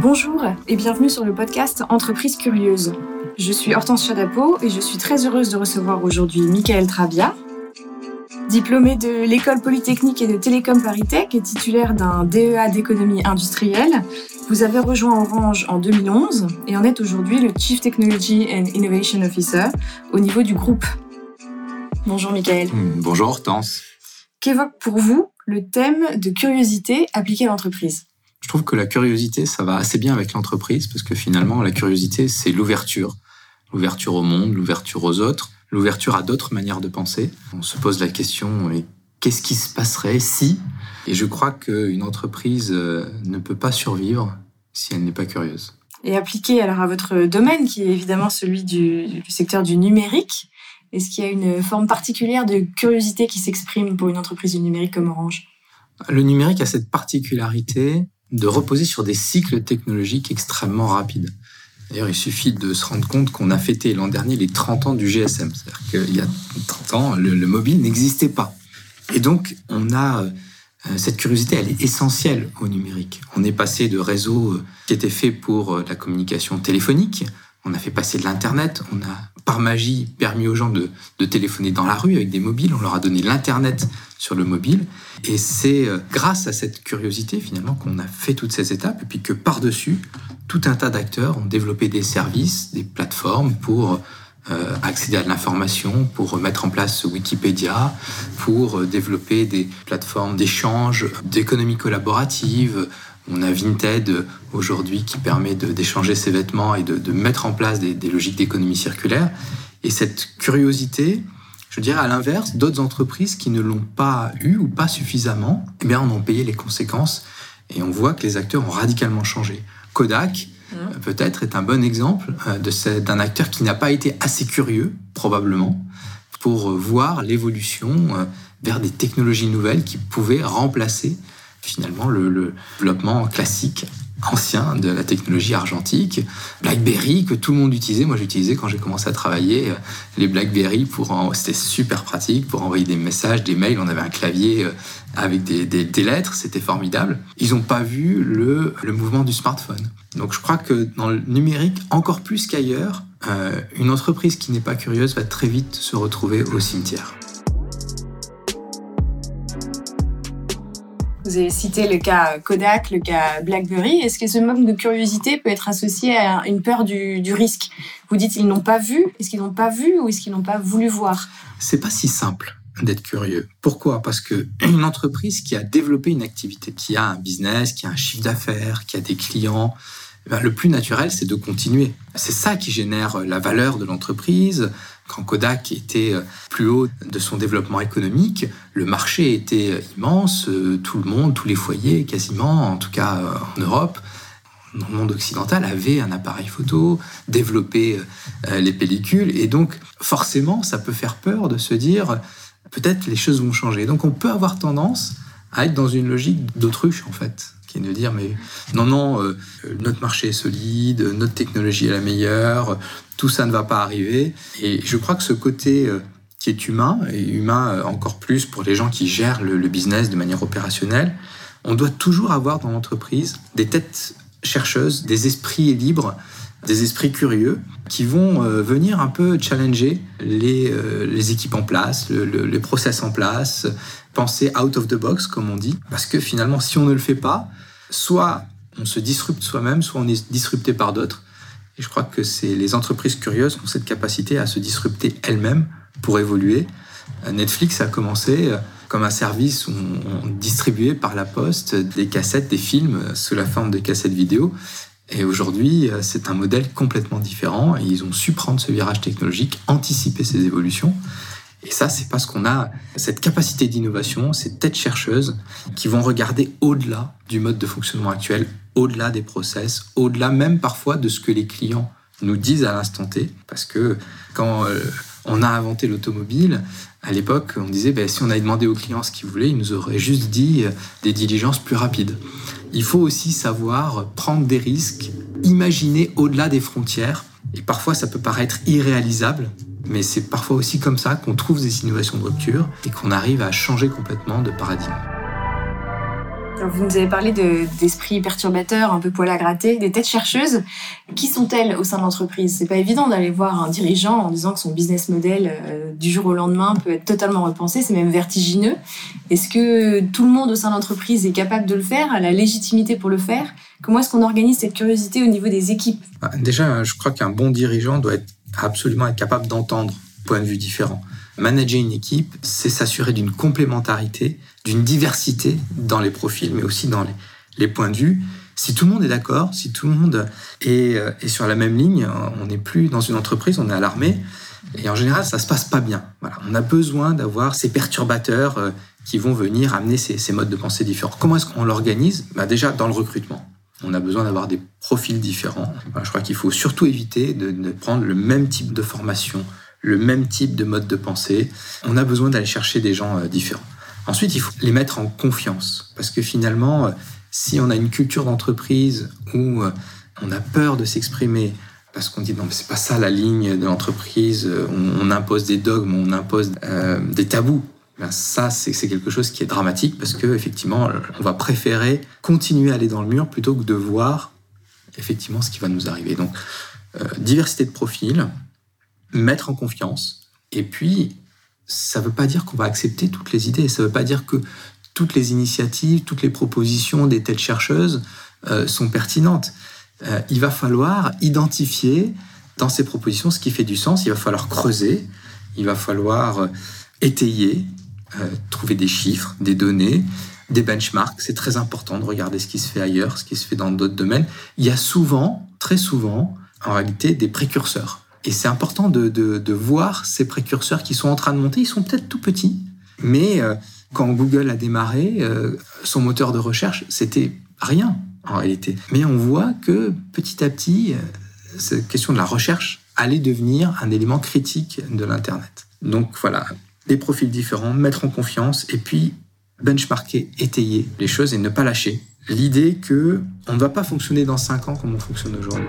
Bonjour et bienvenue sur le podcast Entreprise Curieuse. Je suis Hortense Chadapo et je suis très heureuse de recevoir aujourd'hui Michael Trabia. Diplômé de l'École Polytechnique et de Télécom Paris-Tech et titulaire d'un DEA d'économie industrielle, vous avez rejoint Orange en 2011 et en êtes aujourd'hui le Chief Technology and Innovation Officer au niveau du groupe. Bonjour Michael. Bonjour Hortense. Qu'évoque pour vous le thème de curiosité appliquée à l'entreprise? Je trouve que la curiosité, ça va assez bien avec l'entreprise parce que finalement, la curiosité, c'est l'ouverture. L'ouverture au monde, l'ouverture aux autres, l'ouverture à d'autres manières de penser. On se pose la question, qu'est-ce qui se passerait si? Et je crois qu'une entreprise euh, ne peut pas survivre si elle n'est pas curieuse. Et appliquée alors à votre domaine, qui est évidemment celui du, du secteur du numérique, est-ce qu'il y a une forme particulière de curiosité qui s'exprime pour une entreprise du numérique comme Orange? Le numérique a cette particularité de reposer sur des cycles technologiques extrêmement rapides. D'ailleurs, il suffit de se rendre compte qu'on a fêté l'an dernier les 30 ans du GSM. C'est-à-dire qu'il y a 30 ans, le, mobile n'existait pas. Et donc, on a euh, cette curiosité, elle est essentielle au numérique. On est passé de réseaux euh, qui étaient faits pour euh, la communication téléphonique, on a fait passer de l'Internet, on a par magie permis aux gens de, téléphoner dans la rue avec des mobiles, on leur a donné l'Internet sur le mobile. Et c'est euh, grâce à cette curiosité finalement qu'on a fait toutes ces étapes et puis que par-dessus, tout un tas d'acteurs ont développé des services, des plateformes pour euh, accéder à de l'information, pour mettre en place Wikipédia, pour euh, développer des plateformes d'échange, d'économie collaborative, on a Vinted aujourd'hui qui permet d'échanger ses vêtements et de, mettre en place des, logiques d'économie circulaire. Et cette curiosité, je dirais à l'inverse, d'autres entreprises qui ne l'ont pas eu ou pas suffisamment, eh bien, en ont payé les conséquences. Et on voit que les acteurs ont radicalement changé. Kodak, mmh. peut-être, est un bon exemple euh, d'un acteur qui n'a pas été assez curieux, probablement, pour voir l'évolution euh, vers des technologies nouvelles qui pouvaient remplacer finalement le, développement classique ancien de la technologie argentique, BlackBerry que tout le monde utilisait. Moi, j'utilisais quand j'ai commencé à travailler euh, les BlackBerry pour c'était super pratique pour envoyer des messages, des mails. On avait un clavier euh, avec des, lettres, c'était formidable. Ils n'ont pas vu le, le, mouvement du smartphone. Donc, je crois que dans le numérique, encore plus qu'ailleurs, euh, une entreprise qui n'est pas curieuse va très vite se retrouver au cimetière. Vous avez cité le cas Kodak, le cas BlackBerry. Est-ce que ce manque de curiosité peut être associé à une peur du, risque? Vous dites ils n'ont pas vu. Est-ce qu'ils n'ont pas vu ou est-ce qu'ils n'ont pas voulu voir? C'est pas si simple d'être curieux. Pourquoi? Parce que une entreprise qui a développé une activité, qui a un business, qui a un chiffre d'affaires, qui a des clients, eh ben, le plus naturel, c'est de continuer. C'est ça qui génère la valeur de l'entreprise, quand Kodak était euh, plus haut de son développement économique, le marché était euh, immense, euh, tout le monde, tous les foyers quasiment, en tout cas en Europe, dans le monde occidental, avait un appareil photo, développé les pellicules, et donc forcément, ça peut faire peur de se dire, peut-être les choses vont changer. Donc on peut avoir tendance à être dans une logique d'autruche en fait qui est de dire mais non non notre marché est solide notre technologie est la meilleure tout ça ne va pas arriver. Et je crois que ce côté euh, qui est humain, et humain euh, encore plus pour les gens qui gèrent le, business de manière opérationnelle, on doit toujours avoir dans l'entreprise des têtes chercheuses, des esprits libres, des esprits curieux qui vont euh, venir un peu challenger les, les équipes en place, les process en place, penser out of the box, comme on dit. Parce que finalement, si on ne le fait pas, soit on se disrupte soi-même, soit on est disrupté par d'autres. Et je crois que c'est les entreprises curieuses qui ont cette capacité à se disrupter elles-mêmes pour évoluer. Euh, Netflix a commencé euh, comme un service où on distribuait par la poste des cassettes, des films euh, sous la forme de cassettes vidéo. Et aujourd'hui, c'est un modèle complètement différent et ils ont su prendre ce virage technologique, anticiper ces évolutions. Et ça, c'est parce qu'on a cette capacité d'innovation, ces têtes chercheuses qui vont regarder au-delà du mode de fonctionnement actuel, au-delà des process, au-delà même parfois de ce que les clients nous disent à l'instant T. Parce que quand euh, on a inventé l'automobile, à l'époque, on disait ben, si on avait demandé aux clients ce qu'ils voulaient, ils nous auraient juste dit euh, des diligences plus rapides. Il faut aussi savoir prendre des risques, imaginer au-delà des frontières. Et parfois, ça peut paraître irréalisable, mais c'est parfois aussi comme ça qu'on trouve des innovations de rupture et qu'on arrive à changer complètement de paradigme. vous nous avez parlé d'esprits perturbateurs, un peu poil à gratter, des têtes chercheuses. Qui sont-elles au sein de l'entreprise? C'est pas évident d'aller voir un dirigeant en disant que son business model euh, du jour au lendemain peut être totalement repensé, c'est même vertigineux. Est-ce que tout le monde au sein de l'entreprise est capable de le faire, a la légitimité pour le faire? Comment est-ce qu'on organise cette curiosité au niveau des équipes? Bah, Déjà, je crois qu'un bon dirigeant doit être absolument être capable d'entendre points de vue différents. Manager une équipe, c'est s'assurer d'une complémentarité, d'une diversité dans les profils, mais aussi dans les, points de vue. Si tout le monde est d'accord, si tout le monde est, euh, sur la même ligne, on n'est plus dans une entreprise, on est à l'armée. Et en général, ça se passe pas bien. Voilà. On a besoin d'avoir ces perturbateurs euh, qui vont venir amener ces, modes de pensée différents. Comment est-ce qu'on l'organise? Bah Déjà dans le recrutement. On a besoin d'avoir des profils différents. je crois qu'il faut surtout éviter de prendre le même type de formation, le même type de mode de pensée. On a besoin d'aller chercher des gens euh, différents. Ensuite, il faut les mettre en confiance. Parce que finalement, euh, si on a une culture d'entreprise où euh, on a peur de s'exprimer, parce qu'on dit non, mais c'est pas ça la ligne de l'entreprise, on, impose des dogmes, on impose des tabous. Ben ça, c'est quelque chose qui est dramatique parce que effectivement, on va préférer continuer à aller dans le mur plutôt que de voir effectivement ce qui va nous arriver. Donc, diversité de profils, mettre en confiance. Et puis, ça ne veut pas dire qu'on va accepter toutes les idées. Ça ne veut pas dire que toutes les initiatives, toutes les propositions des têtes chercheuses euh, sont pertinentes. Euh, il va falloir identifier dans ces propositions ce qui fait du sens. Il va falloir creuser. Il va falloir euh, trouver des chiffres, des données, des benchmarks. C'est très important de regarder ce qui se fait ailleurs, ce qui se fait dans d'autres domaines. Il y a souvent, très souvent, en réalité, des précurseurs. Et c'est important de, voir ces précurseurs qui sont en train de monter. Ils sont peut-être tout petits, mais euh, quand Google a démarré, euh, son moteur de recherche, c'était rien en réalité. Mais on voit que petit à petit, cette question de la recherche allait devenir un élément critique de l'Internet. Donc voilà, des profils différents, mettre en confiance et puis benchmarker, étayer les choses et ne pas lâcher. L'idée que on ne va pas fonctionner dans 5 ans comme on fonctionne aujourd'hui.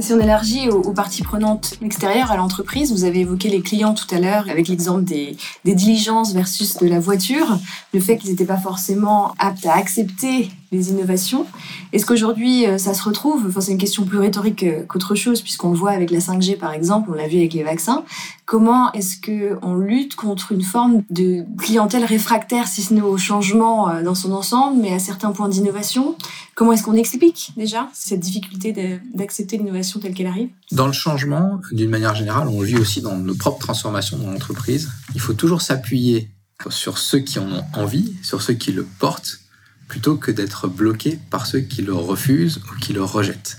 Si on élargit aux, parties prenantes extérieures à l'entreprise, vous avez évoqué les clients tout à l'heure avec l'exemple des, des, diligences versus de la voiture, le fait qu'ils n'étaient pas forcément aptes à accepter les innovations. Est-ce qu'aujourd'hui euh, ça se retrouve? Enfin, c'est une question plus rhétorique euh, qu'autre chose, puisqu'on le voit avec la 5G par exemple, on l'a vu avec les vaccins. Comment est-ce que on lutte contre une forme de clientèle réfractaire, si ce n'est au changement euh, dans son ensemble, mais à certains points d'innovation? Comment est-ce qu'on explique déjà cette difficulté d'accepter l'innovation telle qu'elle arrive? Dans le changement, d'une manière générale, on vit aussi dans nos propres transformations dans l'entreprise. Il faut toujours s'appuyer sur ceux qui en ont envie, sur ceux qui le portent, plutôt que d'être bloqué par ceux qui le refusent ou qui le rejettent.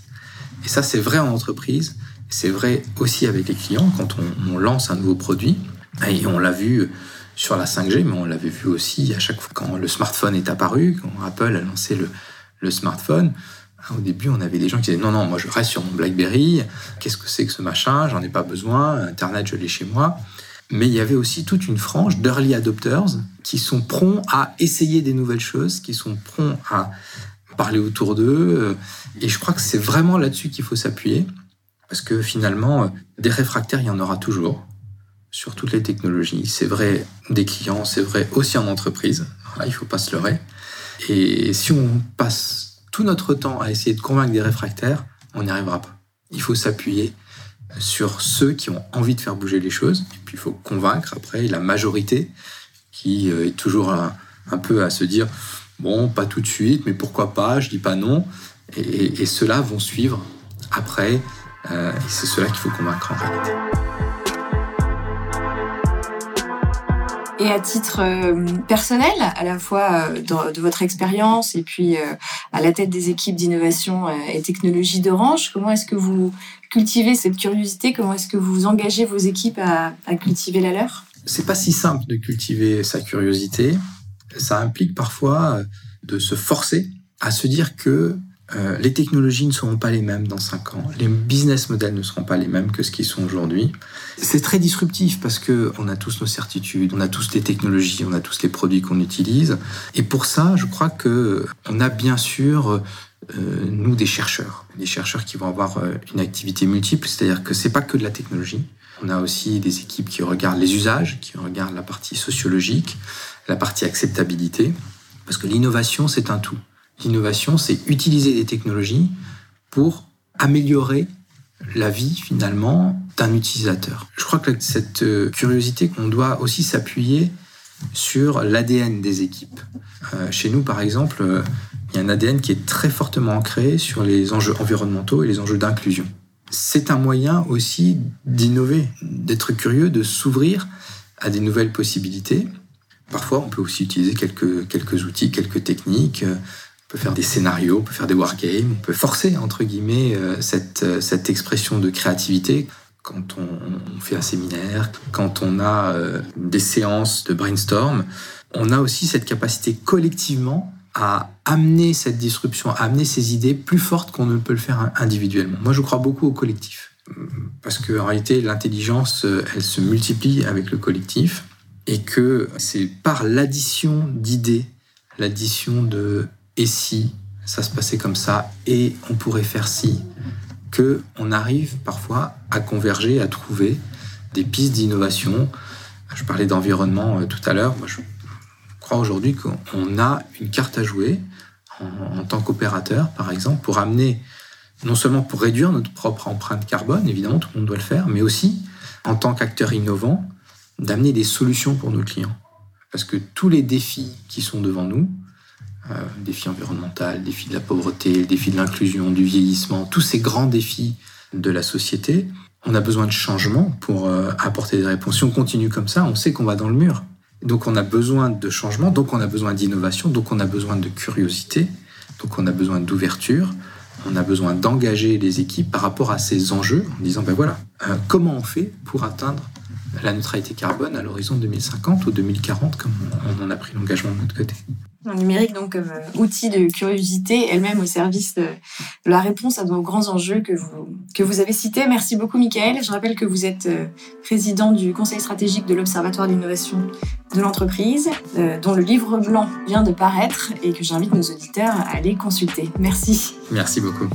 Et ça, c'est vrai en entreprise, c'est vrai aussi avec les clients quand on, lance un nouveau produit. Et on l'a vu sur la 5G, mais on l'avait vu aussi à chaque fois quand le smartphone est apparu, quand Apple a lancé le, le smartphone. Au début, on avait des gens qui disaient non, non, moi je reste sur mon BlackBerry, qu'est-ce que c'est que ce machin, j'en ai pas besoin, Internet je l'ai chez moi. Mais il y avait aussi toute une frange d'early adopters qui sont prompts à essayer des nouvelles choses, qui sont prompts à parler autour d'eux. Et je crois que c'est vraiment là-dessus qu'il faut s'appuyer, parce que finalement, des réfractaires, il y en aura toujours sur toutes les technologies. C'est vrai des clients, c'est vrai aussi en entreprise. il ne faut pas se leurrer. Et si on passe tout notre temps à essayer de convaincre des réfractaires, on n'y arrivera pas. Il faut s'appuyer sur ceux qui ont envie de faire bouger les choses. Et puis il faut convaincre après la majorité qui euh, est toujours un, peu à se dire bon, pas tout de suite, mais pourquoi pas, je dis pas non. Et, ceux-là vont suivre après. Euh, et c'est cela qu'il faut convaincre en réalité. Et à titre euh, personnel, à la fois euh, de, votre expérience et puis euh, à la tête des équipes d'innovation et technologie d'Orange, comment est-ce que vous cultivez cette curiosité? Comment est-ce que vous engagez vos équipes à, à cultiver la leur? C'est pas si simple de cultiver sa curiosité. Ça implique parfois de se forcer à se dire que euh, les technologies ne seront pas les mêmes dans 5 ans, les business models ne seront pas les mêmes que ce qu'ils sont aujourd'hui. C'est très disruptif parce que on a tous nos certitudes, on a tous les technologies, on a tous les produits qu'on utilise. Et pour ça, je crois que on a bien sûr euh, nous des chercheurs, des chercheurs qui vont avoir euh, une activité multiple, c'est-à-dire que c'est pas que de la technologie. On a aussi des équipes qui regardent les usages, qui regardent la partie sociologique, la partie acceptabilité, parce que l'innovation, c'est un tout. L'innovation, c'est utiliser des technologies pour améliorer la vie finalement d'un utilisateur. Je crois que cette euh, curiosité qu'on doit aussi s'appuyer sur l'ADN des équipes. Euh, chez nous, par exemple, euh, il y a un ADN qui est très fortement ancré sur les enjeux environnementaux et les enjeux d'inclusion. C'est un moyen aussi d'innover, d'être curieux, de s'ouvrir à des nouvelles possibilités. Parfois, on peut aussi utiliser quelques, quelques outils, quelques techniques peut faire des scénarios, on peut faire des wargames, on peut forcer, entre guillemets, euh, cette, euh, cette expression de créativité quand on, fait un séminaire, quand on a euh, des séances de brainstorm. On a aussi cette capacité collectivement à amener cette disruption, à amener ces idées plus fortes qu'on ne peut le faire individuellement. Moi, je crois beaucoup au collectif. Parce qu'en réalité, l'intelligence, elle se multiplie avec le collectif et que c'est par l'addition d'idées, l'addition de et si ça se passait comme ça et on pourrait faire si que on arrive parfois à converger, à trouver des pistes d'innovation. Je parlais d'environnement euh, tout à l'heure. Je crois aujourd'hui qu'on a une carte à jouer en, en tant qu'opérateur, par exemple, pour amener, non seulement pour réduire notre propre empreinte carbone, évidemment, tout le monde doit le faire, mais aussi en tant qu'acteur innovant, d'amener des solutions pour nos clients. Parce que tous les défis qui sont devant nous, euh, défi environnemental, défi de la pauvreté, défi de l'inclusion, du vieillissement, tous ces grands défis de la société, on a besoin de changement pour euh, apporter des réponses. Si on continue comme ça, on sait qu'on va dans le mur. Donc on a besoin de changement, donc on a besoin d'innovation, donc on a besoin de curiosité, donc on a besoin d'ouverture, on a besoin d'engager les équipes par rapport à ces enjeux en disant ben voilà, euh, comment on fait pour atteindre la neutralité carbone à l'horizon 2050 ou 2040 comme on en a pris l'engagement de notre côté le numérique donc comme euh, outil de curiosité, elle-même au service de, la réponse à nos grands enjeux que vous, que vous avez cités. Merci beaucoup, Michael. Je rappelle que vous êtes euh, président du Conseil stratégique de l'Observatoire d'innovation de l'entreprise, euh, dont le livre blanc vient de paraître et que j'invite nos auditeurs à aller consulter. Merci. Merci beaucoup.